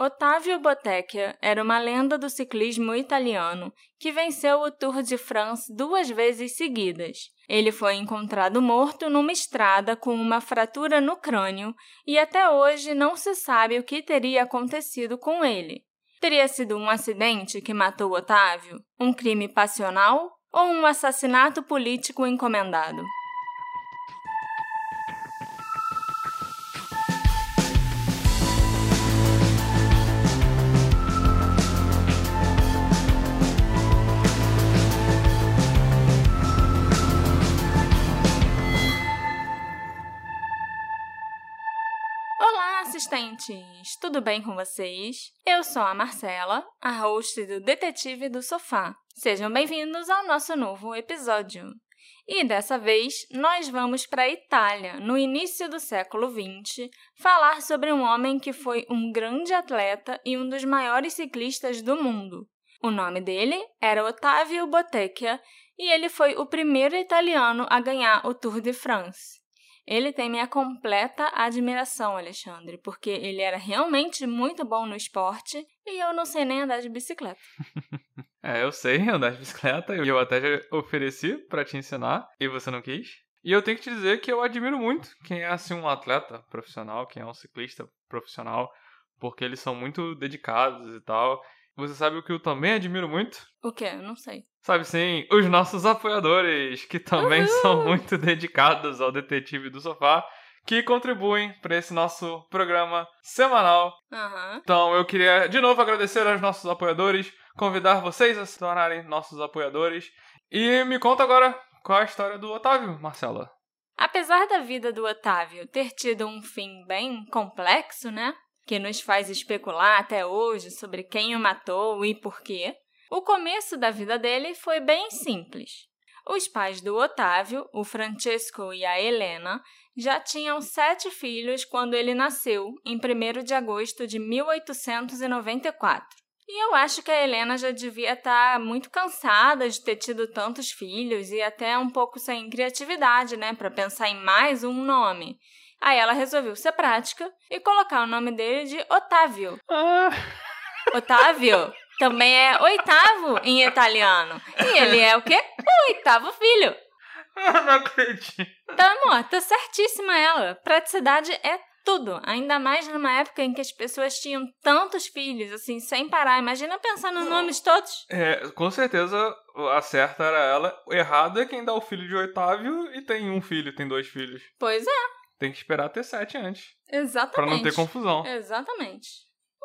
Otávio Bottecchia era uma lenda do ciclismo italiano que venceu o Tour de France duas vezes seguidas. Ele foi encontrado morto numa estrada com uma fratura no crânio e até hoje não se sabe o que teria acontecido com ele. Teria sido um acidente que matou Otávio? Um crime passional? Ou um assassinato político encomendado? Assistentes! Tudo bem com vocês? Eu sou a Marcela, a host do Detetive do Sofá. Sejam bem-vindos ao nosso novo episódio. E dessa vez nós vamos para a Itália, no início do século XX, falar sobre um homem que foi um grande atleta e um dos maiores ciclistas do mundo. O nome dele era Ottavio Bottecchia e ele foi o primeiro italiano a ganhar o Tour de France. Ele tem minha completa admiração, Alexandre, porque ele era realmente muito bom no esporte e eu não sei nem andar de bicicleta. é, eu sei andar de bicicleta e eu até já ofereci para te ensinar e você não quis. E eu tenho que te dizer que eu admiro muito quem é assim um atleta profissional, quem é um ciclista profissional, porque eles são muito dedicados e tal. Você sabe o que eu também admiro muito? O quê? Eu não sei. Sabe sim, os nossos apoiadores, que também Uhul. são muito dedicados ao Detetive do Sofá, que contribuem para esse nosso programa semanal. Uhum. Então eu queria de novo agradecer aos nossos apoiadores, convidar vocês a se tornarem nossos apoiadores. E me conta agora qual é a história do Otávio, Marcela. Apesar da vida do Otávio ter tido um fim bem complexo, né? Que nos faz especular até hoje sobre quem o matou e por quê, o começo da vida dele foi bem simples. Os pais do Otávio, o Francesco e a Helena, já tinham sete filhos quando ele nasceu, em 1 de agosto de 1894. E eu acho que a Helena já devia estar tá muito cansada de ter tido tantos filhos e até um pouco sem criatividade, né, para pensar em mais um nome. Aí ela resolveu ser prática e colocar o nome dele de Otávio. Ah. Otávio também é oitavo em italiano. E ele é o quê? O oitavo filho. Eu não acredito. Tá, amor, tá certíssima ela. Praticidade é tudo. Ainda mais numa época em que as pessoas tinham tantos filhos, assim, sem parar. Imagina pensar nos nomes todos. É, com certeza a certa era ela. O errado é quem dá o filho de Otávio e tem um filho, tem dois filhos. Pois é. Tem que esperar ter sete antes. Exatamente. Para não ter confusão. Exatamente.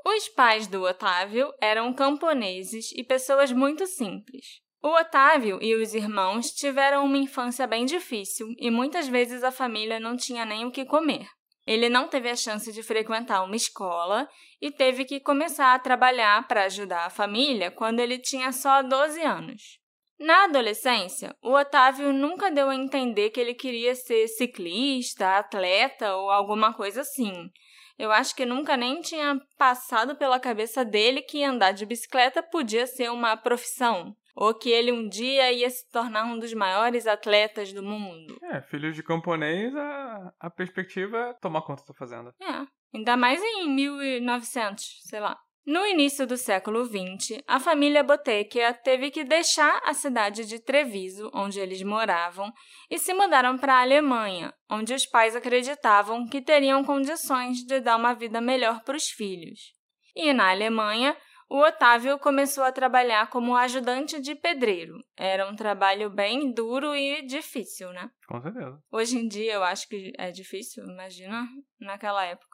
Os pais do Otávio eram camponeses e pessoas muito simples. O Otávio e os irmãos tiveram uma infância bem difícil e muitas vezes a família não tinha nem o que comer. Ele não teve a chance de frequentar uma escola e teve que começar a trabalhar para ajudar a família quando ele tinha só 12 anos. Na adolescência, o Otávio nunca deu a entender que ele queria ser ciclista, atleta ou alguma coisa assim. Eu acho que nunca nem tinha passado pela cabeça dele que andar de bicicleta podia ser uma profissão, ou que ele um dia ia se tornar um dos maiores atletas do mundo. É, filho de camponês, a, a perspectiva é tomar conta da fazenda. É, ainda mais em 1900, sei lá. No início do século XX, a família Bottecchia teve que deixar a cidade de Treviso, onde eles moravam, e se mudaram para a Alemanha, onde os pais acreditavam que teriam condições de dar uma vida melhor para os filhos. E na Alemanha, o Otávio começou a trabalhar como ajudante de pedreiro. Era um trabalho bem duro e difícil, né? Com certeza. Hoje em dia eu acho que é difícil, imagina naquela época.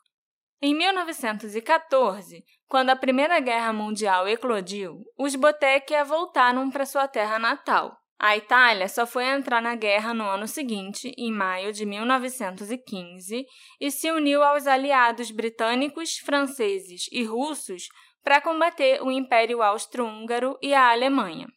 Em 1914, quando a Primeira Guerra Mundial eclodiu, os Bottecchia voltaram para sua terra natal. A Itália só foi entrar na guerra no ano seguinte, em maio de 1915, e se uniu aos aliados britânicos, franceses e russos para combater o Império Austro-Húngaro e a Alemanha.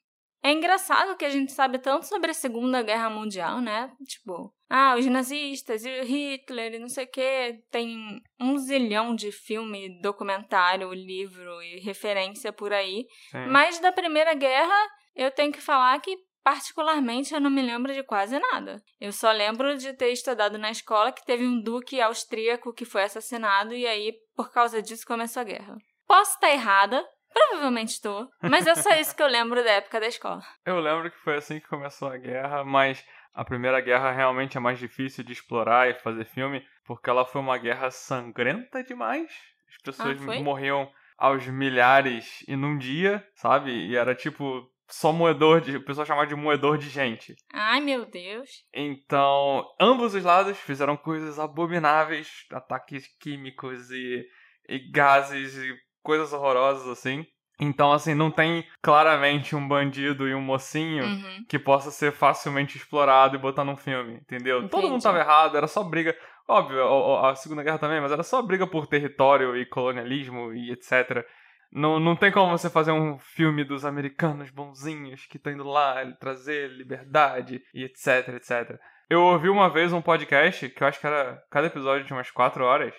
É engraçado que a gente sabe tanto sobre a Segunda Guerra Mundial, né? Tipo, ah, os nazistas e o Hitler e não sei o quê. Tem um zilhão de filme, documentário, livro e referência por aí. Sim. Mas da Primeira Guerra, eu tenho que falar que Particularmente, eu não me lembro de quase nada. Eu só lembro de ter estudado na escola que teve um duque austríaco que foi assassinado e aí, por causa disso, começou a guerra. Posso estar errada, provavelmente estou, mas é só isso que eu lembro da época da escola. Eu lembro que foi assim que começou a guerra, mas a Primeira Guerra realmente é mais difícil de explorar e fazer filme, porque ela foi uma guerra sangrenta demais. As pessoas Ah, morriam aos milhares e num dia, sabe? E era tipo só moedor de. O pessoal chamava de moedor de gente. Ai, meu Deus. Então, ambos os lados fizeram coisas abomináveis, ataques químicos e, e gases e coisas horrorosas assim. Então, assim, não tem claramente um bandido e um mocinho Uhum. que possa ser facilmente explorado e botar num filme, entendeu? Todo mundo Entendi. tava errado, era só briga. Óbvio, a, a Segunda Guerra também, mas era só briga por território e colonialismo e etc. Não, não tem como você fazer um filme dos americanos bonzinhos que estão indo lá trazer liberdade e etc, etc. Eu ouvi uma vez um podcast, que eu acho que era cada episódio de umas quatro horas,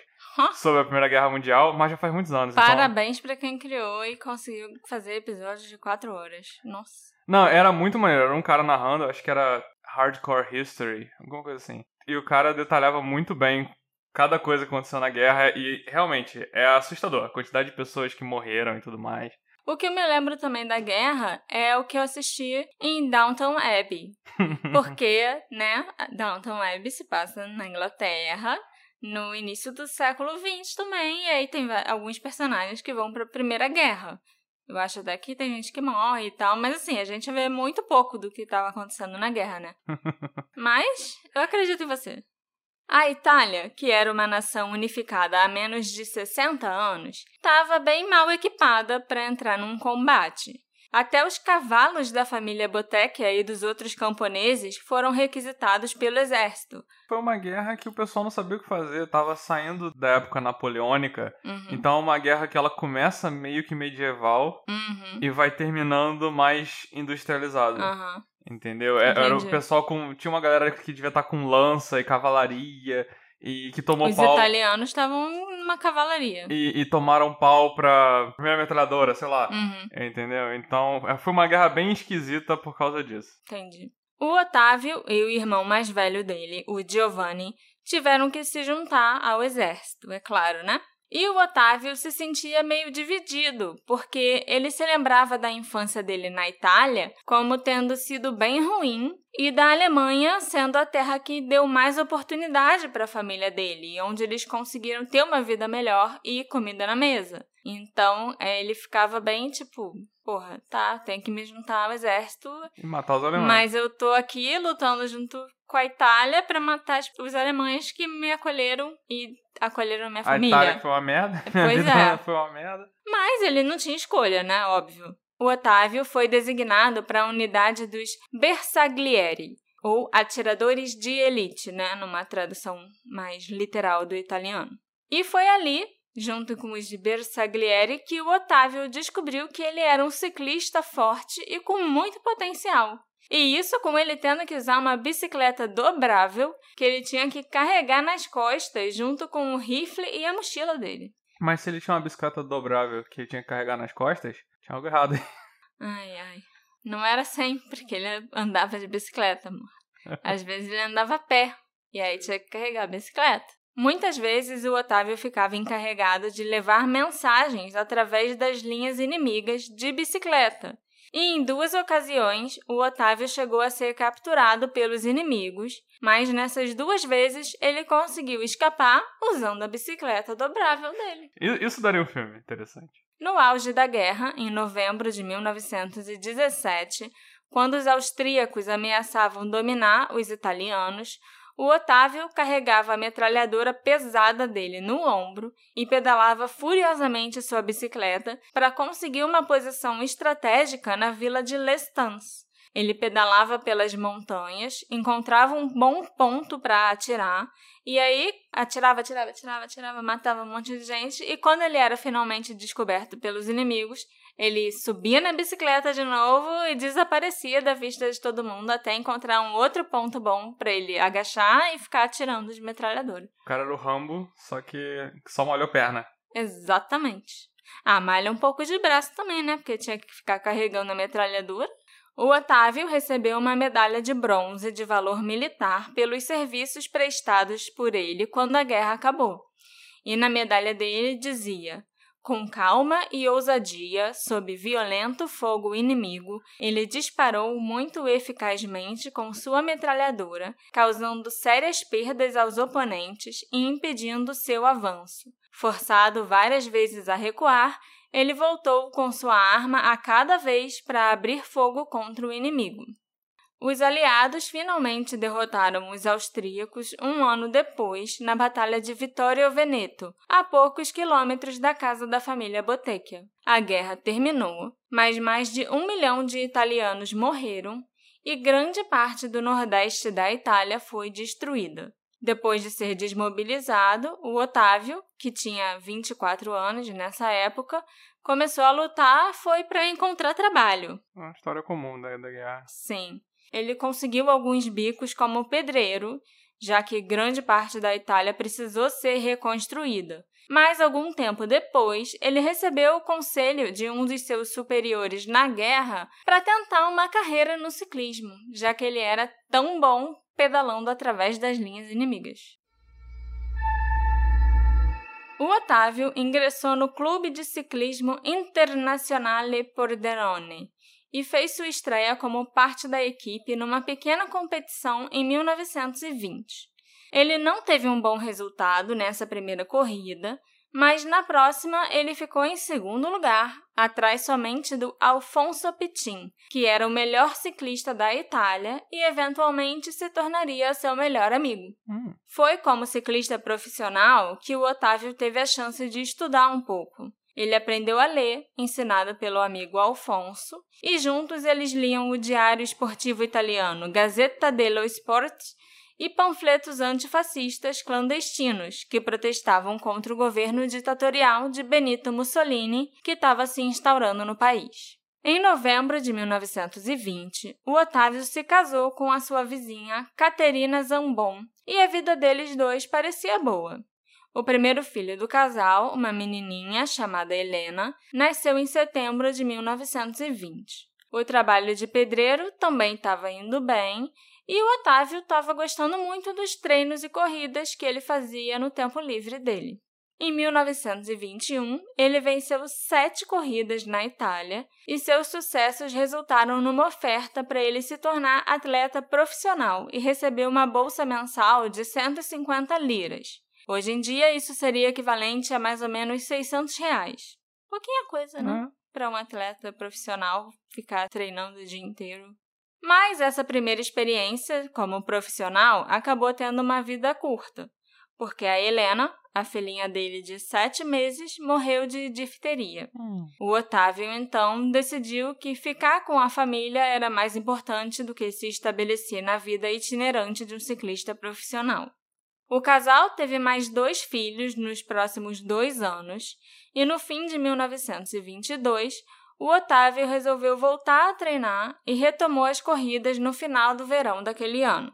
sobre a Primeira Guerra Mundial, mas já faz muitos anos. então- Parabéns pra quem criou e conseguiu fazer episódios de quatro horas. Nossa. Não, era muito maneiro. Era um cara narrando, acho que era Hardcore History, alguma coisa assim. E o cara detalhava muito bem cada coisa que aconteceu na guerra e realmente é assustador a quantidade de pessoas que morreram e tudo mais. O que eu me lembro também da guerra é o que eu assisti em Downton Abbey. Porque, né, Downton Abbey se passa na Inglaterra no início do século XX também, e aí tem alguns personagens que vão pra Primeira Guerra. Eu acho até que tem gente que morre e tal, mas assim, a gente vê muito pouco do que estava acontecendo na guerra, né? mas eu acredito em você. A Itália, que era uma nação unificada há menos de 60 anos, estava bem mal equipada para entrar num combate. Até os cavalos da família Bottecchia e dos outros camponeses foram requisitados pelo exército. Foi uma guerra que o pessoal não sabia o que fazer, tava saindo da época napoleônica. Uhum. Então é uma guerra que ela começa meio que medieval Uhum. e vai terminando mais industrializada. Aham. Entendeu? É- Era o Entendi. pessoal com. Tinha uma galera que devia estar com lança e cavalaria e que tomou Os pau. italianos estavam numa cavalaria. E, e tomaram pau pra primeira metralhadora, sei lá. Uhum. Entendeu? Então é, foi uma guerra bem esquisita por causa disso. Entendi. O Otávio e o irmão mais velho dele, o Giovanni, tiveram que se juntar ao exército, é claro, né? E o Otávio se sentia meio dividido, porque ele se lembrava da infância dele na Itália como tendo sido bem ruim e da Alemanha sendo a terra que deu mais oportunidade para a família dele, onde eles conseguiram ter uma vida melhor e comida na mesa. Então, eh, ele ficava bem tipo, porra, tá, tem que me juntar ao exército E matar os alemães. mas eu tô aqui lutando junto com a Itália pra matar tipo, os alemães que me acolheram e acolheram minha a família. Itália foi uma merda. Pois é. foi uma merda. Mas ele não tinha escolha, né? Óbvio. O Otávio foi designado para a unidade dos Bersaglieri, ou atiradores de elite, né? Numa tradução mais literal do italiano. E foi ali, junto com os Bersaglieri, que o Otávio descobriu que ele era um ciclista forte e com muito potencial. E isso com ele tendo que usar uma bicicleta dobrável que ele tinha que carregar nas costas junto com o rifle e a mochila dele. Mas se ele tinha uma bicicleta dobrável que ele tinha que carregar nas costas, tinha algo errado. Ai, ai. Não era sempre que ele andava de bicicleta, amor. Às vezes ele andava a pé. E aí tinha que carregar a bicicleta. Muitas vezes o Otávio ficava encarregado de levar mensagens através das linhas inimigas de bicicleta. E em duas ocasiões, o Otávio chegou a ser capturado pelos inimigos, mas nessas duas vezes ele conseguiu escapar usando a bicicleta dobrável dele. Isso daria um filme interessante. No auge da guerra, em novembro de 1917, quando os austríacos ameaçavam dominar os italianos, o Otávio carregava a metralhadora pesada dele no ombro e pedalava furiosamente sua bicicleta para conseguir uma posição estratégica na vila de Lestans. Ele pedalava pelas montanhas, encontrava um bom ponto para atirar e aí atirava, atirava, atirava, atirava, matava um monte de gente. E quando ele era finalmente descoberto pelos inimigos, ele subia na bicicleta de novo e desaparecia da vista de todo mundo até encontrar um outro ponto bom para ele agachar e ficar atirando de metralhadora. O cara era o Rambo, só que só molhou perna. Exatamente. Ah, malha um pouco de braço também, né? Porque tinha que ficar carregando a metralhadora. O Otávio recebeu uma medalha de bronze de valor militar pelos serviços prestados por ele quando a guerra acabou. E na medalha dele dizia: Com calma e ousadia, sob violento fogo inimigo, ele disparou muito eficazmente com sua metralhadora, causando sérias perdas aos oponentes e impedindo seu avanço. Forçado várias vezes a recuar, ele voltou com sua arma a cada vez para abrir fogo contra o inimigo. Os aliados finalmente derrotaram os austríacos um ano depois, na Batalha de Vittorio Veneto, a poucos quilômetros da casa da família Bottecchia. A guerra terminou, mas mais de um milhão de italianos morreram e grande parte do nordeste da Itália foi destruída. Depois de ser desmobilizado, o Otávio, que tinha 24 anos nessa época, começou a lutar foi para encontrar trabalho. Uma história comum da, da guerra. Sim. Ele conseguiu alguns bicos como pedreiro, já que grande parte da Itália precisou ser reconstruída. Mas algum tempo depois, ele recebeu o conselho de um dos seus superiores na guerra para tentar uma carreira no ciclismo, já que ele era tão bom pedalando através das linhas inimigas. O Otávio ingressou no Clube de Ciclismo Internazionale Pordenone e fez sua estreia como parte da equipe numa pequena competição em 1920. Ele não teve um bom resultado nessa primeira corrida, mas na próxima ele ficou em segundo lugar, atrás somente do Alfonso Pitin, que era o melhor ciclista da Itália e eventualmente se tornaria seu melhor amigo. Hum. Foi como ciclista profissional que o Otávio teve a chance de estudar um pouco. Ele aprendeu a ler, ensinado pelo amigo Alfonso, e juntos eles liam o diário esportivo italiano Gazzetta dello Sport e panfletos antifascistas clandestinos que protestavam contra o governo ditatorial de Benito Mussolini, que estava se instaurando no país. Em novembro de 1920, o Otávio se casou com a sua vizinha Caterina Zambon e a vida deles dois parecia boa. O primeiro filho do casal, uma menininha chamada Helena, nasceu em setembro de 1920. O trabalho de pedreiro também estava indo bem e o Otávio estava gostando muito dos treinos e corridas que ele fazia no tempo livre dele. Em 1921, ele venceu sete corridas na Itália e seus sucessos resultaram numa oferta para ele se tornar atleta profissional e receber uma bolsa mensal de 150 liras. Hoje em dia, isso seria equivalente a mais ou menos 600 reais. Pouquinha coisa, né? Para um atleta profissional ficar treinando o dia inteiro. Mas essa primeira experiência como profissional acabou tendo uma vida curta, porque a Helena, a filhinha dele de sete meses, morreu de difteria. Hum. O Otávio, então, decidiu que ficar com a família era mais importante do que se estabelecer na vida itinerante de um ciclista profissional. O casal teve mais dois filhos nos próximos dois anos e, no fim de 1922, o Otávio resolveu voltar a treinar e retomou as corridas no final do verão daquele ano.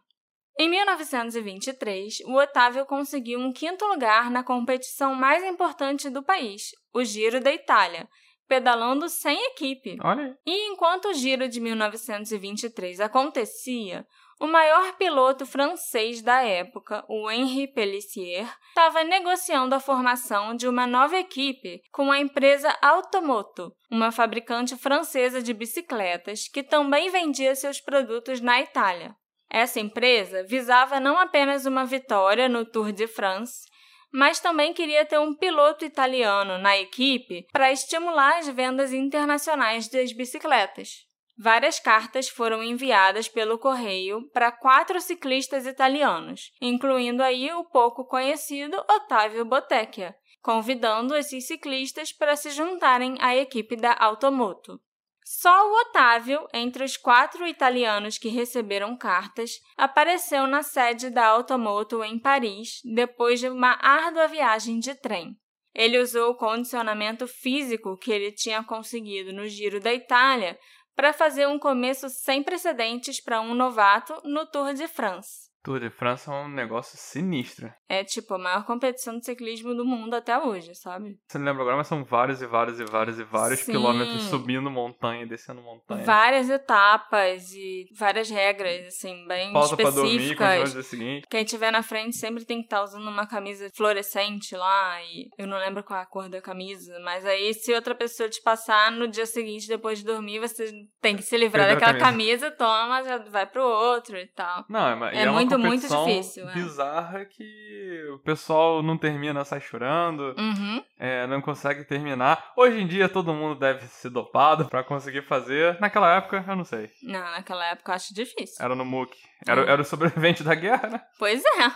Em 1923, o Otávio conseguiu um quinto lugar na competição mais importante do país, o Giro da Itália, pedalando sem equipe. Olha. E enquanto o Giro de 1923 acontecia, o maior piloto francês da época, o Henri Pellissier, estava negociando a formação de uma nova equipe com a empresa Automoto, uma fabricante francesa de bicicletas que também vendia seus produtos na Itália. Essa empresa visava não apenas uma vitória no Tour de France, mas também queria ter um piloto italiano na equipe para estimular as vendas internacionais das bicicletas. Várias cartas foram enviadas pelo correio para quatro ciclistas italianos, incluindo aí o pouco conhecido Ottavio Bottecchia, convidando esses ciclistas para se juntarem à equipe da Automoto. Só o Otávio, entre os quatro italianos que receberam cartas, apareceu na sede da Automoto em Paris depois de uma árdua viagem de trem. Ele usou o condicionamento físico que ele tinha conseguido no Giro da Itália para fazer um começo sem precedentes para um novato no Tour de France. Tour de France é um negócio sinistro. É tipo a maior competição de ciclismo do mundo até hoje, sabe? Você não lembra agora, mas são vários e vários e vários e vários Sim. quilômetros subindo montanha e descendo montanha. Várias etapas e várias regras, assim, bem Pausa pra dormir, específicas. dia seguinte. Quem tiver na frente sempre tem que estar usando uma camisa fluorescente lá e eu não lembro qual é a cor da camisa, mas aí se outra pessoa te passar no dia seguinte depois de dormir, você tem que se livrar Perdeu daquela camisa. toma, já vai pro outro e tal. Não, é, É é uma muito, muito difícil, é. bizarra que o pessoal não termina, sai chorando, Uhum. é, não consegue terminar. Hoje em dia todo mundo deve ser dopado pra conseguir fazer. Naquela época, eu não sei. Não, naquela época eu acho difícil. Era no MOOC. Era, É. era o sobrevivente da guerra, né? Pois é.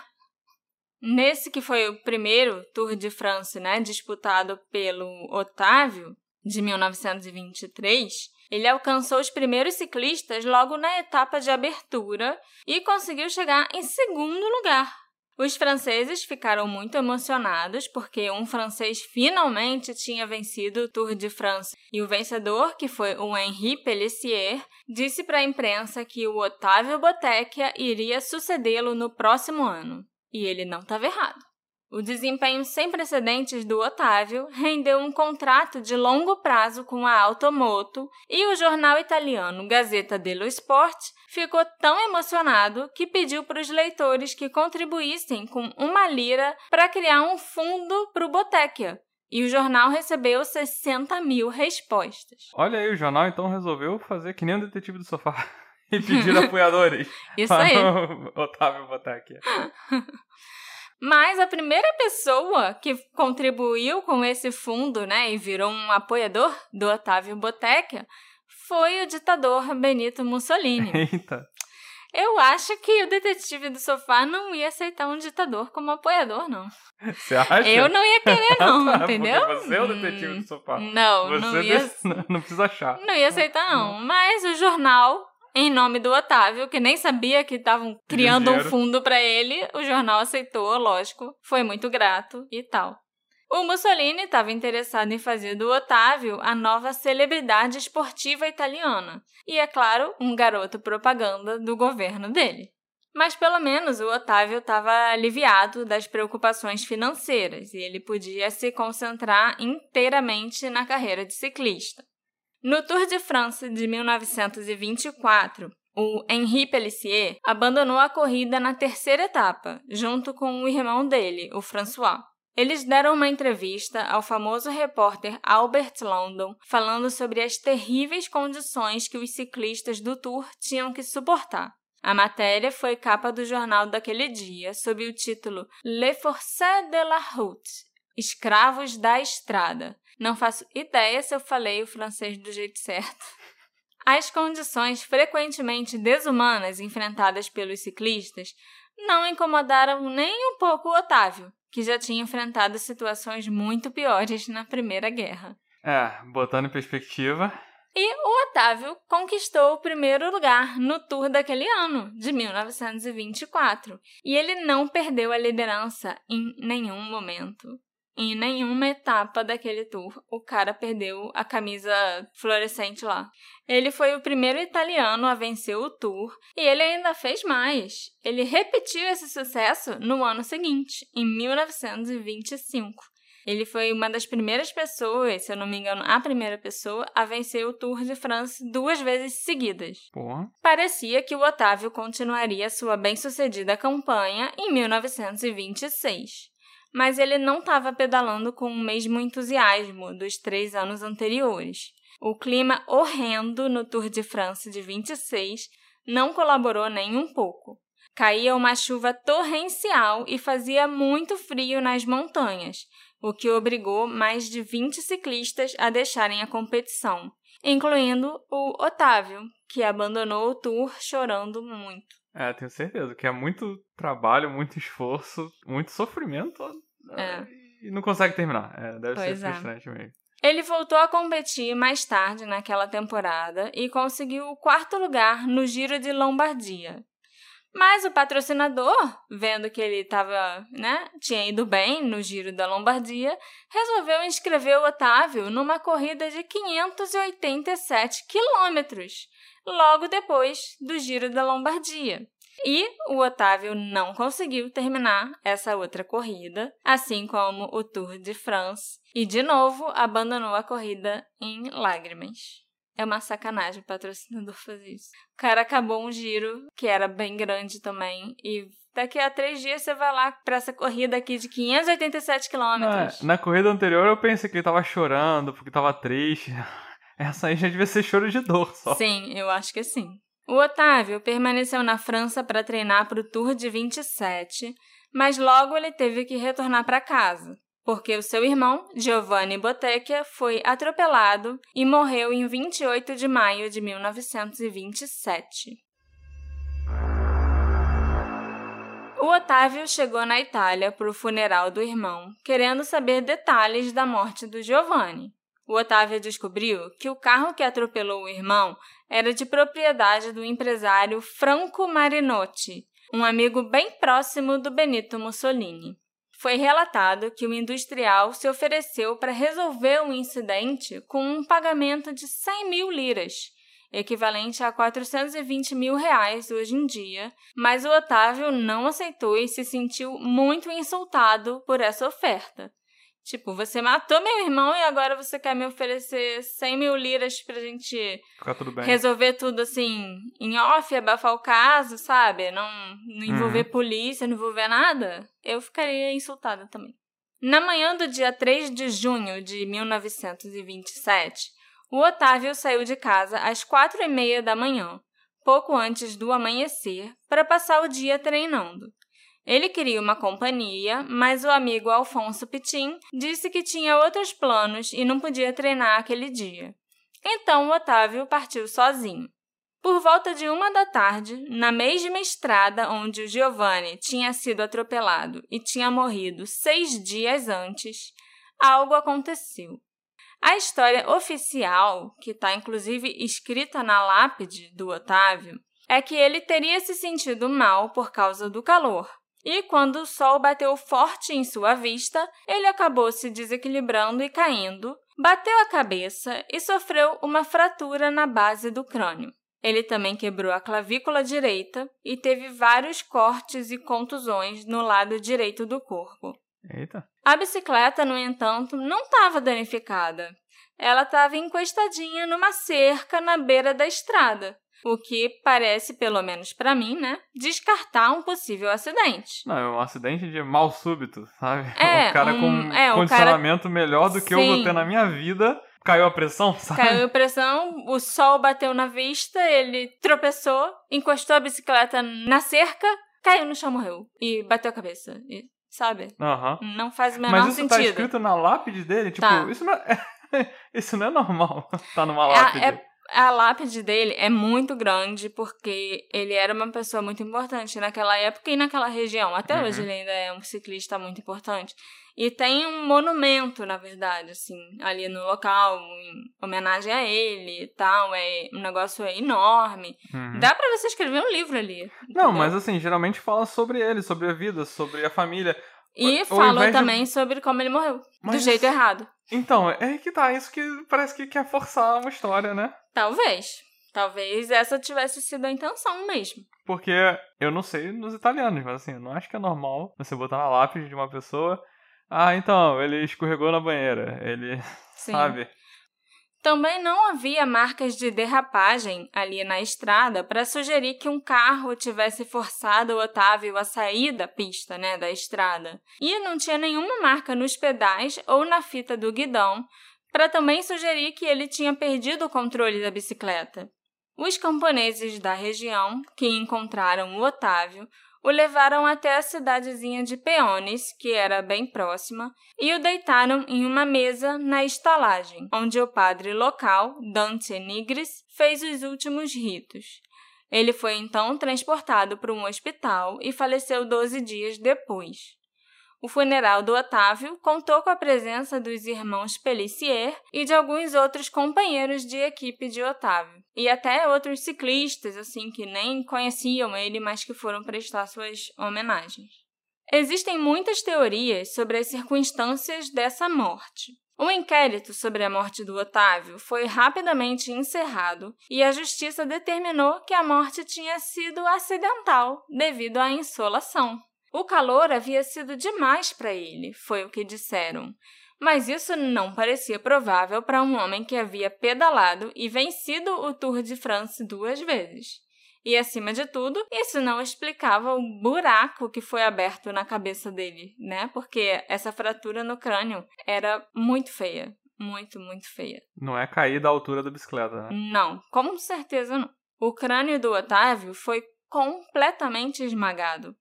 Nesse que foi o primeiro Tour de France, né, disputado pelo Otávio, de 1923, ele alcançou os primeiros ciclistas logo na etapa de abertura e conseguiu chegar em segundo lugar. Os franceses ficaram muito emocionados porque um francês finalmente tinha vencido o Tour de France e o vencedor, que foi o Henri Pellissier, disse para a imprensa que o Otávio Bottecchia iria sucedê-lo no próximo ano. E ele não estava errado. O desempenho sem precedentes do Otávio rendeu um contrato de longo prazo com a Automoto e o jornal italiano Gazzetta dello Sport ficou tão emocionado que pediu para os leitores que contribuíssem com uma lira para criar um fundo para o Bottecchia. E o jornal recebeu 60 mil respostas. Olha aí, o jornal então resolveu fazer que nem o detetive do sofá. E pedir apoiadores. Isso aí. Otávio botar aqui. Mas a primeira pessoa que contribuiu com esse fundo, né, e virou um apoiador do Otávio Bottecchia foi o ditador Benito Mussolini. Eita. Eu acho que o detetive do sofá não ia aceitar um ditador como apoiador, não. Você acha? Eu não ia querer, não, Tá, entendeu? Você é o Hum, detetive do sofá. Não, Você não ia, não precisa achar. não ia aceitar, não. Mas o jornal, em nome do Otávio, que nem sabia que estavam criando um fundo pra ele, o jornal aceitou, lógico, foi muito grato e tal. O Mussolini estava interessado em fazer do Otávio a nova celebridade esportiva italiana e, é claro, um garoto propaganda do governo dele. Mas pelo menos o Otávio estava aliviado das preocupações financeiras e ele podia se concentrar inteiramente na carreira de ciclista. No Tour de France de 1924, o Henri Pellissier abandonou a corrida na terceira etapa, junto com o irmão dele, o François. Eles deram uma entrevista ao famoso repórter Albert London, falando sobre as terríveis condições que os ciclistas do Tour tinham que suportar. A matéria foi capa do jornal daquele dia, sob o título Les Forçats de la Route Escravos da Estrada. Não faço ideia se eu falei o francês do jeito certo. As condições frequentemente desumanas enfrentadas pelos ciclistas não incomodaram nem um pouco o Otávio, que já tinha enfrentado situações muito piores na Primeira Guerra. É, botando em perspectiva. E o Otávio conquistou o primeiro lugar no Tour daquele ano, de 1924, e ele não perdeu a liderança em nenhum momento. Em nenhuma etapa daquele tour, o cara perdeu a camisa fluorescente lá. Ele foi o primeiro italiano a vencer o tour e ele ainda fez mais. Ele repetiu esse sucesso no ano seguinte, em 1925. Ele foi uma das primeiras pessoas, se eu não me engano, a primeira pessoa a vencer o Tour de France duas vezes seguidas. Porra. Parecia que o Otávio continuaria sua bem-sucedida campanha em 1926 mas ele não estava pedalando com o mesmo entusiasmo dos três anos anteriores. O clima horrendo no Tour de France de 26 não colaborou nem um pouco. Caía uma chuva torrencial e fazia muito frio nas montanhas, o que obrigou mais de 20 ciclistas a deixarem a competição, incluindo o Otávio, que abandonou o Tour chorando muito. É, tenho certeza que é muito trabalho, muito esforço, muito sofrimento. É. E não consegue terminar. É, deve Pois ser é. frustrante mesmo. Ele voltou a competir mais tarde naquela temporada e conseguiu o quarto lugar no Giro de Lombardia. Mas o patrocinador, vendo que ele estava, né, tinha ido bem no Giro da Lombardia, resolveu inscrever o Otávio numa corrida de 587 quilômetros, logo depois do Giro da Lombardia. E o Otávio não conseguiu terminar essa outra corrida, assim como o Tour de France, e de novo abandonou a corrida em lágrimas. É uma sacanagem o patrocinador fazer isso. O cara acabou um giro, que era bem grande também, e daqui a três dias você vai lá pra essa corrida aqui de 587 quilômetros. Na, na corrida anterior eu pensei que ele tava chorando, porque tava triste. Essa aí já devia ser choro de dor só. Sim, eu acho que sim. O Otávio permaneceu na França para treinar para o Tour de 27, mas logo ele teve que retornar para casa porque o seu irmão, Giovanni Bottecchia, foi atropelado e morreu em 28 de maio de 1927. O Otávio chegou na Itália para o funeral do irmão, querendo saber detalhes da morte do Giovanni. O Otávio descobriu que o carro que atropelou o irmão era de propriedade do empresário Franco Marinotti, um amigo bem próximo do Benito Mussolini foi relatado que o industrial se ofereceu para resolver o incidente com um pagamento de 100 mil liras, equivalente a 420 mil reais hoje em dia, mas o Otávio não aceitou e se sentiu muito insultado por essa oferta. Tipo, você matou meu irmão e agora você quer me oferecer 100 mil liras pra gente tudo resolver tudo assim, em off, abafar o caso, sabe? Não, não envolver uhum. polícia, não envolver nada. Eu ficaria insultada também. Na manhã do dia 3 de junho de 1927, o Otávio saiu de casa às quatro e meia da manhã, pouco antes do amanhecer, para passar o dia treinando. Ele queria uma companhia, mas o amigo Alfonso Pitim disse que tinha outros planos e não podia treinar aquele dia. Então Otávio partiu sozinho. Por volta de uma da tarde, na mesma estrada onde o Giovanni tinha sido atropelado e tinha morrido seis dias antes, algo aconteceu. A história oficial, que está inclusive escrita na lápide do Otávio, é que ele teria se sentido mal por causa do calor, e quando o sol bateu forte em sua vista, ele acabou se desequilibrando e caindo, bateu a cabeça e sofreu uma fratura na base do crânio. Ele também quebrou a clavícula direita e teve vários cortes e contusões no lado direito do corpo. Eita. A bicicleta, no entanto, não estava danificada. Ela estava encostadinha numa cerca na beira da estrada o que parece, pelo menos para mim, né, descartar um possível acidente. Não, é um acidente de mal súbito, sabe? É, o cara um, com é, condicionamento cara... melhor do que Sim. eu vou ter na minha vida. Caiu a pressão, sabe? Caiu a pressão, o sol bateu na vista, ele tropeçou, encostou a bicicleta na cerca, caiu no chão, morreu. E bateu a cabeça. E, sabe? Uhum. Não faz o menor sentido. Mas isso tá sentido. tá escrito na lápide dele? Tipo, tá. isso não é... isso não é normal, tá numa lápide. É, é a lápide dele é muito grande porque ele era uma pessoa muito importante naquela época e naquela região. Até uhum. hoje ele ainda é um ciclista muito importante. E tem um monumento, na verdade, assim, ali no local, em homenagem a ele e tal. É um negócio enorme. Uhum. Dá pra você escrever um livro ali. Entendeu? Não, mas assim, geralmente fala sobre ele, sobre a vida, sobre a família. E falou também de... sobre como ele morreu. Mas... Do jeito errado. Então, é que tá, isso que parece que quer forçar uma história, né? Talvez. Talvez essa tivesse sido a intenção mesmo. Porque eu não sei nos italianos, mas assim, eu não acho que é normal você botar na lápide de uma pessoa. Ah, então, ele escorregou na banheira. Ele. Sim. Sabe? Também não havia marcas de derrapagem ali na estrada para sugerir que um carro tivesse forçado Otávio a sair da pista, né, da estrada. E não tinha nenhuma marca nos pedais ou na fita do guidão para também sugerir que ele tinha perdido o controle da bicicleta. Os camponeses da região, que encontraram o Otávio, o levaram até a cidadezinha de Peones, que era bem próxima, e o deitaram em uma mesa na estalagem, onde o padre local, Dante Nigris, fez os últimos ritos. Ele foi então transportado para um hospital e faleceu 12 dias depois. O funeral do Otávio contou com a presença dos irmãos Pellissier e de alguns outros companheiros de equipe de Otávio, e até outros ciclistas, assim, que nem conheciam ele, mas que foram prestar suas homenagens. Existem muitas teorias sobre as circunstâncias dessa morte. O inquérito sobre a morte do Otávio foi rapidamente encerrado e a justiça determinou que a morte tinha sido acidental devido à insolação. O calor havia sido demais para ele, foi o que disseram. Mas isso não parecia provável para um homem que havia pedalado e vencido o Tour de France duas vezes. E, acima de tudo, isso não explicava o buraco que foi aberto na cabeça dele, né? Porque essa fratura no crânio era muito feia. Muito, muito feia. Não é cair da altura da bicicleta, né? Não, com certeza não. O crânio do Otávio foi completamente esmagado.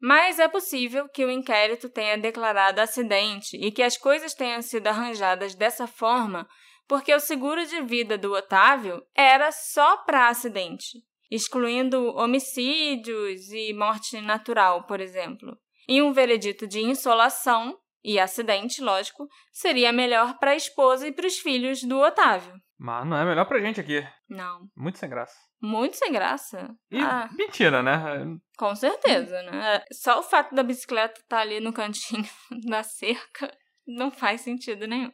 Mas é possível que o inquérito tenha declarado acidente e que as coisas tenham sido arranjadas dessa forma porque o seguro de vida do Otávio era só para acidente excluindo homicídios e morte natural, por exemplo. E um veredito de insolação e acidente, lógico, seria melhor para a esposa e para os filhos do Otávio. Mas não é melhor pra gente aqui. Não. Muito sem graça. Muito sem graça. E Ah, mentira, né? com certeza, né? Só o fato da bicicleta estar ali no cantinho da cerca não faz sentido nenhum.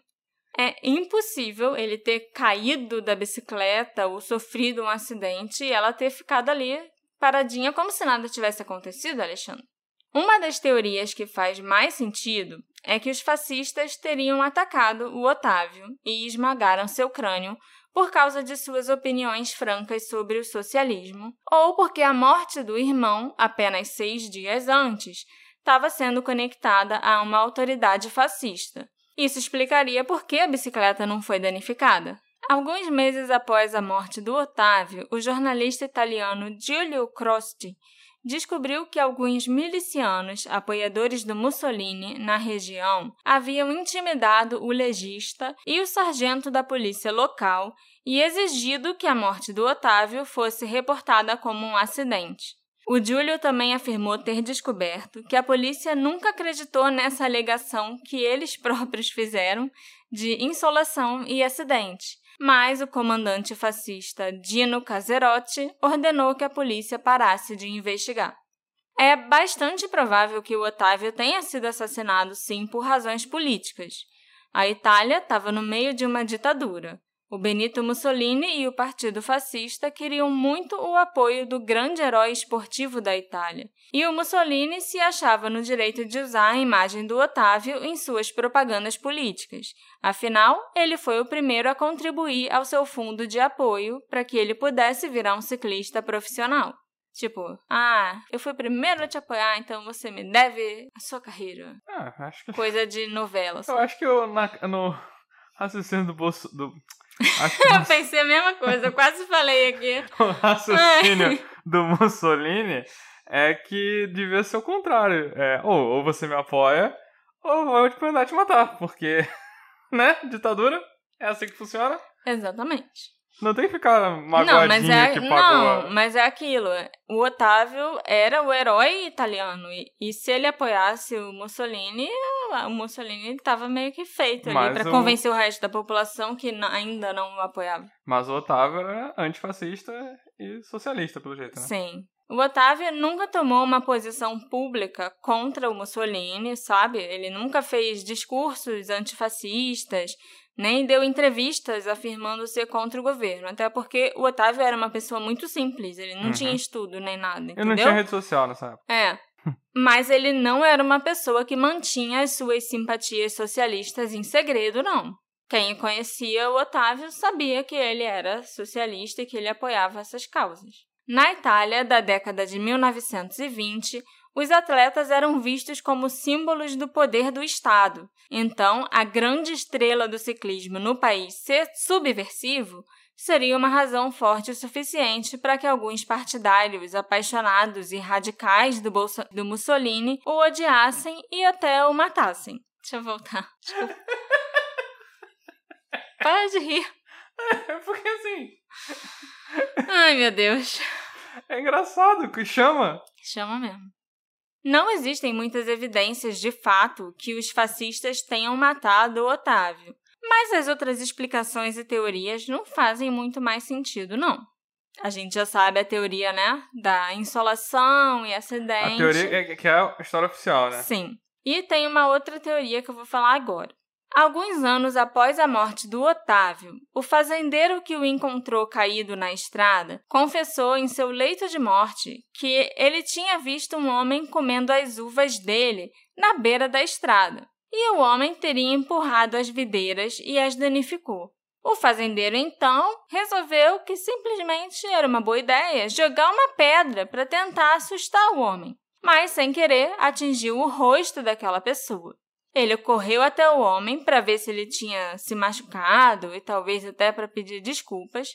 É impossível ele ter caído da bicicleta ou sofrido um acidente e ela ter ficado ali paradinha como se nada tivesse acontecido, Alexandre. Uma das teorias que faz mais sentido é que os fascistas teriam atacado o Otávio e esmagaram seu crânio por causa de suas opiniões francas sobre o socialismo, ou porque a morte do irmão, apenas seis dias antes, estava sendo conectada a uma autoridade fascista. Isso explicaria por que a bicicleta não foi danificada. Alguns meses após a morte do Otávio, o jornalista italiano Giulio Crosti descobriu que alguns milicianos, apoiadores do Mussolini na região, haviam intimidado o legista e o sargento da polícia local e exigido que a morte do Otávio fosse reportada como um acidente. O Giulio também afirmou ter descoberto que a polícia nunca acreditou nessa alegação que eles próprios fizeram de insolação e acidente, mas o comandante fascista Dino Caserotti ordenou que a polícia parasse de investigar. É bastante provável que o Otávio tenha sido assassinado sim por razões políticas. A Itália estava no meio de uma ditadura. O Benito Mussolini e o Partido Fascista queriam muito o apoio do grande herói esportivo da Itália, e o Mussolini se achava no direito de usar a imagem do Otávio em suas propagandas políticas. Afinal, ele foi o primeiro a contribuir ao seu fundo de apoio para que ele pudesse virar um ciclista profissional. Tipo, ah, eu fui o primeiro a te apoiar, então você me deve a sua carreira. Ah, acho que. Coisa de novela. Eu acho que eu, na, no raciocínio do bolso. Do, Eu pensei a mesma coisa, eu quase falei aqui. o raciocínio do Mussolini é que devia ser o contrário. É, ou, ou você me apoia, ou eu vou te mandar te matar. Porque, né? Ditadura é assim que funciona. Exatamente. Não tem que ficar Não, magoadinho mas é, que pagou. não, mas é aquilo. O Otávio era o herói italiano. E, e se ele apoiasse o Mussolini, o Mussolini estava meio que feito ali Mas para o- convencer o resto da população que ainda não o apoiava. Mas o Otávio era antifascista e socialista, pelo jeito, né? Sim. O Otávio nunca tomou uma posição pública contra o Mussolini, sabe? Ele nunca fez discursos antifascistas, nem deu entrevistas afirmando ser contra o governo. Até porque o Otávio era uma pessoa muito simples, ele não Uhum. tinha estudo nem nada, Eu entendeu? não tinha rede social nessa época. É. Mas ele não era uma pessoa que mantinha as suas simpatias socialistas em segredo, não. Quem conhecia o Otávio sabia que ele era socialista e que ele apoiava essas causas. Na Itália, da década de 1920, os atletas eram vistos como símbolos do poder do Estado. Então, a grande estrela do ciclismo no país ser subversivo seria uma razão forte o suficiente para que alguns partidários apaixonados e radicais do, Bolso- do Mussolini o odiassem e até o matassem. Deixa eu voltar. Desculpa. Para de rir. Porque assim, Ai, meu Deus. é engraçado que chama. Chama mesmo. Não existem muitas evidências de fato que os fascistas tenham matado o Otávio, mas as outras explicações e teorias não fazem muito mais sentido, não. A gente já sabe a teoria, né? Da insolação e acidente. A teoria é que é a história oficial, né? Sim. E tem uma outra teoria que eu vou falar agora. Alguns anos após a morte do Otávio, o fazendeiro que o encontrou caído na estrada confessou em seu leito de morte que ele tinha visto um homem comendo as uvas dele na beira da estrada, e o homem teria empurrado as videiras e as danificou. O fazendeiro então resolveu que simplesmente era uma boa ideia jogar uma pedra para tentar assustar o homem, mas sem querer atingiu o rosto daquela pessoa. Ele correu até o homem para ver se ele tinha se machucado e talvez até para pedir desculpas,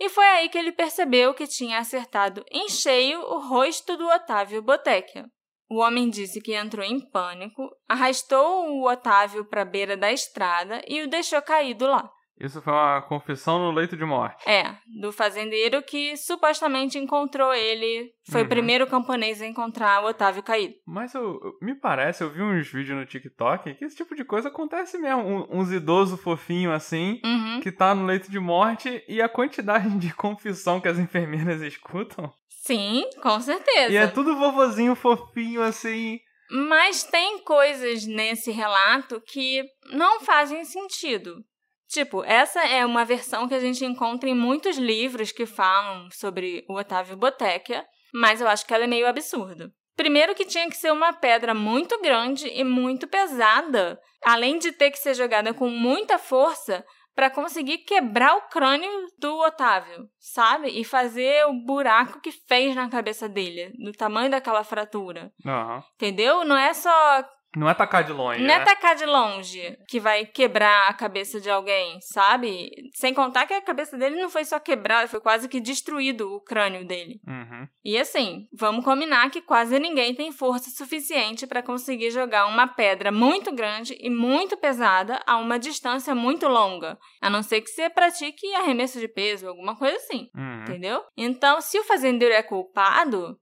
e foi aí que ele percebeu que tinha acertado em cheio o rosto do Otávio Botekia. O homem disse que entrou em pânico, arrastou o Otávio para a beira da estrada e o deixou caído lá. Isso foi uma confissão no leito de morte. É, do fazendeiro que supostamente encontrou ele. Foi uhum. o primeiro camponês a encontrar o Otávio caído. Mas eu, me parece, eu vi uns vídeos no TikTok que esse tipo de coisa acontece mesmo. Um, uns idosos fofinhos assim, uhum. que tá no leito de morte e a quantidade de confissão que as enfermeiras escutam. Sim, com certeza. E é tudo vovozinho fofinho assim. Mas tem coisas nesse relato que não fazem sentido. Tipo, essa é uma versão que a gente encontra em muitos livros que falam sobre o Otávio Botekia, mas eu acho que ela é meio absurda. Primeiro que tinha que ser uma pedra muito grande e muito pesada, além de ter que ser jogada com muita força para conseguir quebrar o crânio do Otávio, sabe? E fazer o buraco que fez na cabeça dele, do tamanho daquela fratura. Uhum. Entendeu? Não é só não é tacar de longe. Não né? é tacar de longe que vai quebrar a cabeça de alguém, sabe? Sem contar que a cabeça dele não foi só quebrada, foi quase que destruído o crânio dele. Uhum. E assim, vamos combinar que quase ninguém tem força suficiente para conseguir jogar uma pedra muito grande e muito pesada a uma distância muito longa. A não ser que você pratique arremesso de peso, alguma coisa assim. Uhum. Entendeu? Então, se o fazendeiro é culpado,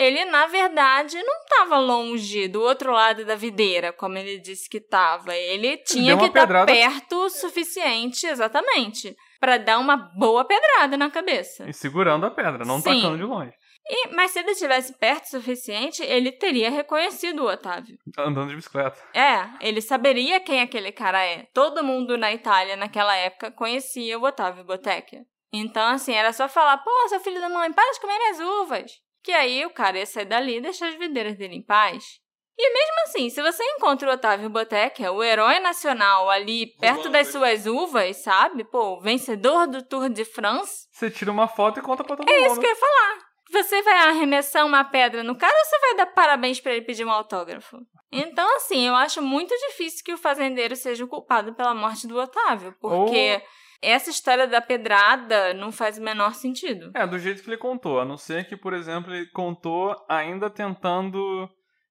ele, na verdade, não estava longe do outro lado da videira, como ele disse que estava. Ele tinha que estar tá perto o suficiente, exatamente, para dar uma boa pedrada na cabeça. E segurando a pedra, não Sim. tacando de longe. E, mas se ele estivesse perto o suficiente, ele teria reconhecido o Otávio. Andando de bicicleta. É, ele saberia quem aquele cara é. Todo mundo na Itália, naquela época, conhecia o Otávio Botekia. Então, assim, era só falar: pô, seu filho da mãe, para de comer minhas uvas. Que aí o cara ia sair dali e deixar as videiras dele em paz. E mesmo assim, se você encontra o Otávio Boteca, o herói nacional ali perto das suas uvas, sabe? Pô, vencedor do Tour de France. Você tira uma foto e conta pra todo é mundo. É isso que eu ia falar. Você vai arremessar uma pedra no cara ou você vai dar parabéns para ele pedir um autógrafo? Então, assim, eu acho muito difícil que o fazendeiro seja o culpado pela morte do Otávio, porque. Ou essa história da pedrada não faz o menor sentido. É, do jeito que ele contou. A não ser que, por exemplo, ele contou ainda tentando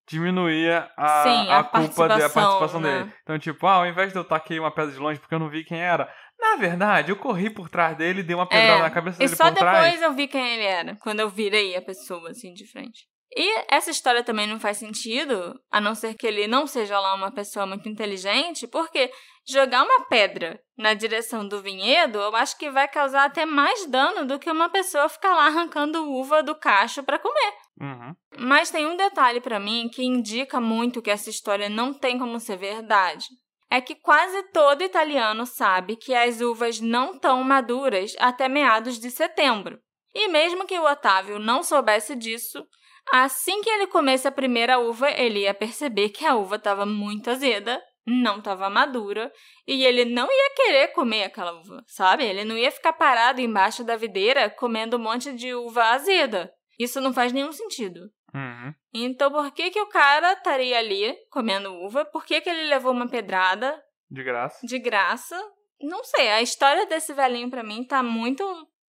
diminuir a, Sim, a, a culpa da participação né? dele. Então, tipo, ah, ao invés de eu taquei uma pedra de longe porque eu não vi quem era, na verdade, eu corri por trás dele e dei uma pedrada é, na cabeça dele por trás. E só depois eu vi quem ele era, quando eu virei a pessoa, assim, de frente. E essa história também não faz sentido, a não ser que ele não seja lá uma pessoa muito inteligente, porque jogar uma pedra na direção do vinhedo, eu acho que vai causar até mais dano do que uma pessoa ficar lá arrancando uva do cacho para comer. Uhum. Mas tem um detalhe para mim que indica muito que essa história não tem como ser verdade. É que quase todo italiano sabe que as uvas não estão maduras até meados de setembro. E mesmo que o Otávio não soubesse disso, Assim que ele comesse a primeira uva, ele ia perceber que a uva estava muito azeda, não estava madura, e ele não ia querer comer aquela uva, sabe? Ele não ia ficar parado embaixo da videira comendo um monte de uva azeda. Isso não faz nenhum sentido. Uhum. Então, por que, que o cara estaria ali comendo uva? Por que, que ele levou uma pedrada? De graça. De graça. Não sei, a história desse velhinho para mim tá muito,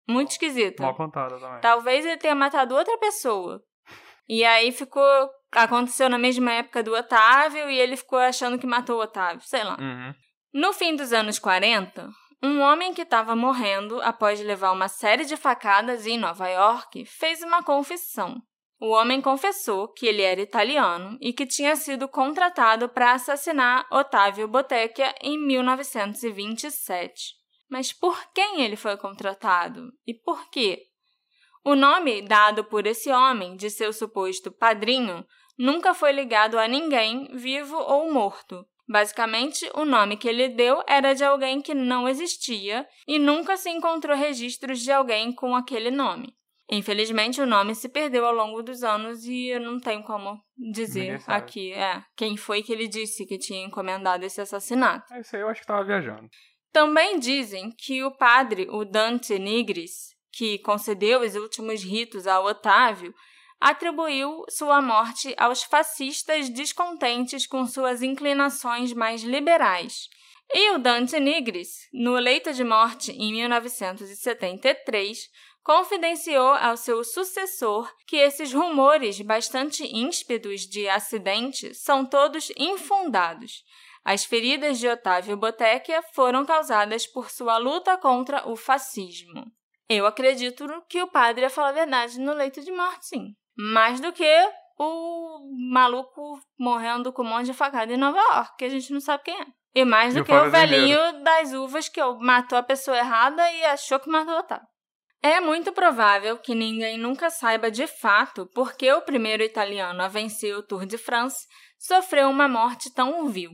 muito esquisita. Mal contada também. Talvez ele tenha matado outra pessoa. E aí ficou. Aconteceu na mesma época do Otávio e ele ficou achando que matou o Otávio, sei lá. Uhum. No fim dos anos 40, um homem que estava morrendo após levar uma série de facadas em Nova York fez uma confissão. O homem confessou que ele era italiano e que tinha sido contratado para assassinar Otávio Bottecchia em 1927. Mas por quem ele foi contratado? E por quê? O nome dado por esse homem de seu suposto padrinho nunca foi ligado a ninguém, vivo ou morto. Basicamente, o nome que ele deu era de alguém que não existia e nunca se encontrou registros de alguém com aquele nome. Infelizmente, o nome se perdeu ao longo dos anos e eu não tenho como dizer aqui é, quem foi que ele disse que tinha encomendado esse assassinato. É isso aí, eu acho que estava viajando. Também dizem que o padre, o Dante Nigris, que concedeu os últimos ritos ao Otávio, atribuiu sua morte aos fascistas descontentes com suas inclinações mais liberais. E o Dante Nigris, no leito de morte em 1973, confidenciou ao seu sucessor que esses rumores bastante ímpedos de acidente são todos infundados. As feridas de Otávio Bottecchia foram causadas por sua luta contra o fascismo. Eu acredito que o padre ia falar a verdade no leito de morte, sim. Mais do que o maluco morrendo com um monte de facada em Nova York, que a gente não sabe quem é. E mais do e que o velhinho das uvas que matou a pessoa errada e achou que matou o Otávio. É muito provável que ninguém nunca saiba de fato por que o primeiro italiano a vencer o Tour de France sofreu uma morte tão vil.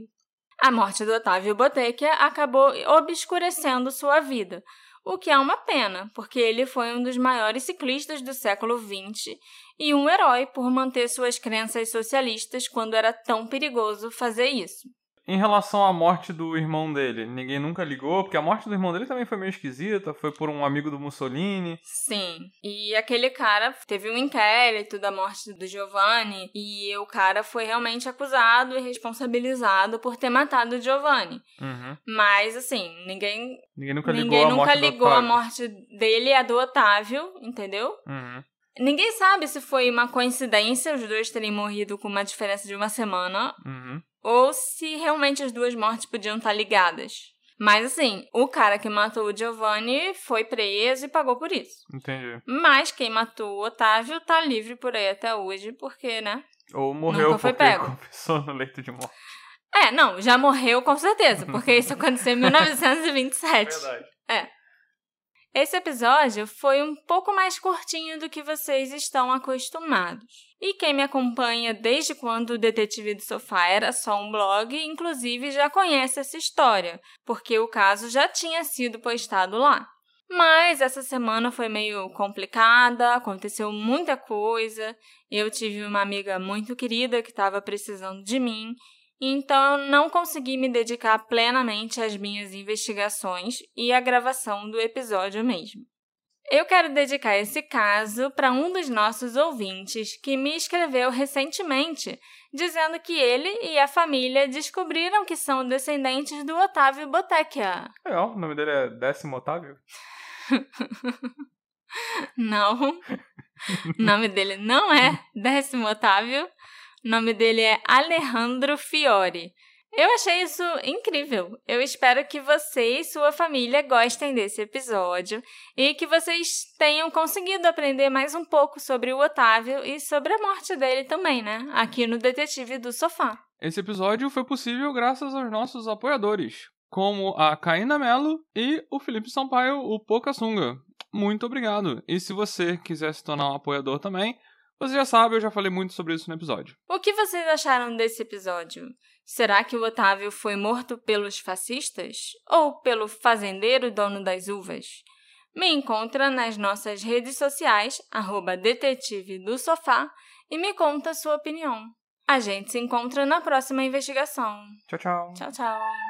A morte do Otávio Bottecchia acabou obscurecendo sua vida, o que é uma pena, porque ele foi um dos maiores ciclistas do século XX e um herói por manter suas crenças socialistas quando era tão perigoso fazer isso. Em relação à morte do irmão dele, ninguém nunca ligou, porque a morte do irmão dele também foi meio esquisita, foi por um amigo do Mussolini. Sim. E aquele cara teve um inquérito da morte do Giovanni e o cara foi realmente acusado e responsabilizado por ter matado o Giovanni. Uhum. Mas assim, ninguém ninguém nunca ligou, ninguém a, nunca morte ligou a morte dele e a do Otávio, entendeu? Uhum. Ninguém sabe se foi uma coincidência os dois terem morrido com uma diferença de uma semana. Uhum ou se realmente as duas mortes podiam estar ligadas. Mas assim, o cara que matou o Giovanni foi preso e pagou por isso. Entendi. Mas quem matou o Otávio tá livre por aí até hoje, porque, né? Ou morreu foi porque pego. confessou no leito de morte. É, não, já morreu com certeza, porque isso aconteceu em 1927. Verdade. É. Esse episódio foi um pouco mais curtinho do que vocês estão acostumados. E quem me acompanha desde quando o Detetive do Sofá era só um blog, inclusive já conhece essa história, porque o caso já tinha sido postado lá. Mas essa semana foi meio complicada, aconteceu muita coisa. Eu tive uma amiga muito querida que estava precisando de mim então eu não consegui me dedicar plenamente às minhas investigações e à gravação do episódio mesmo. Eu quero dedicar esse caso para um dos nossos ouvintes que me escreveu recentemente, dizendo que ele e a família descobriram que são descendentes do Otávio Bottecchia. É, o nome dele é Décimo Otávio? não. O nome dele não é Décimo Otávio. O nome dele é Alejandro Fiore. Eu achei isso incrível. Eu espero que você e sua família gostem desse episódio e que vocês tenham conseguido aprender mais um pouco sobre o Otávio e sobre a morte dele também, né? Aqui no Detetive do Sofá. Esse episódio foi possível graças aos nossos apoiadores, como a Caína Mello e o Felipe Sampaio, o Pocassunga. Muito obrigado. E se você quiser se tornar um apoiador também, você já sabe, eu já falei muito sobre isso no episódio. O que vocês acharam desse episódio? Será que o Otávio foi morto pelos fascistas? Ou pelo fazendeiro dono das uvas? Me encontra nas nossas redes sociais, arroba detetive do sofá, e me conta sua opinião. A gente se encontra na próxima investigação. Tchau, tchau. Tchau, tchau.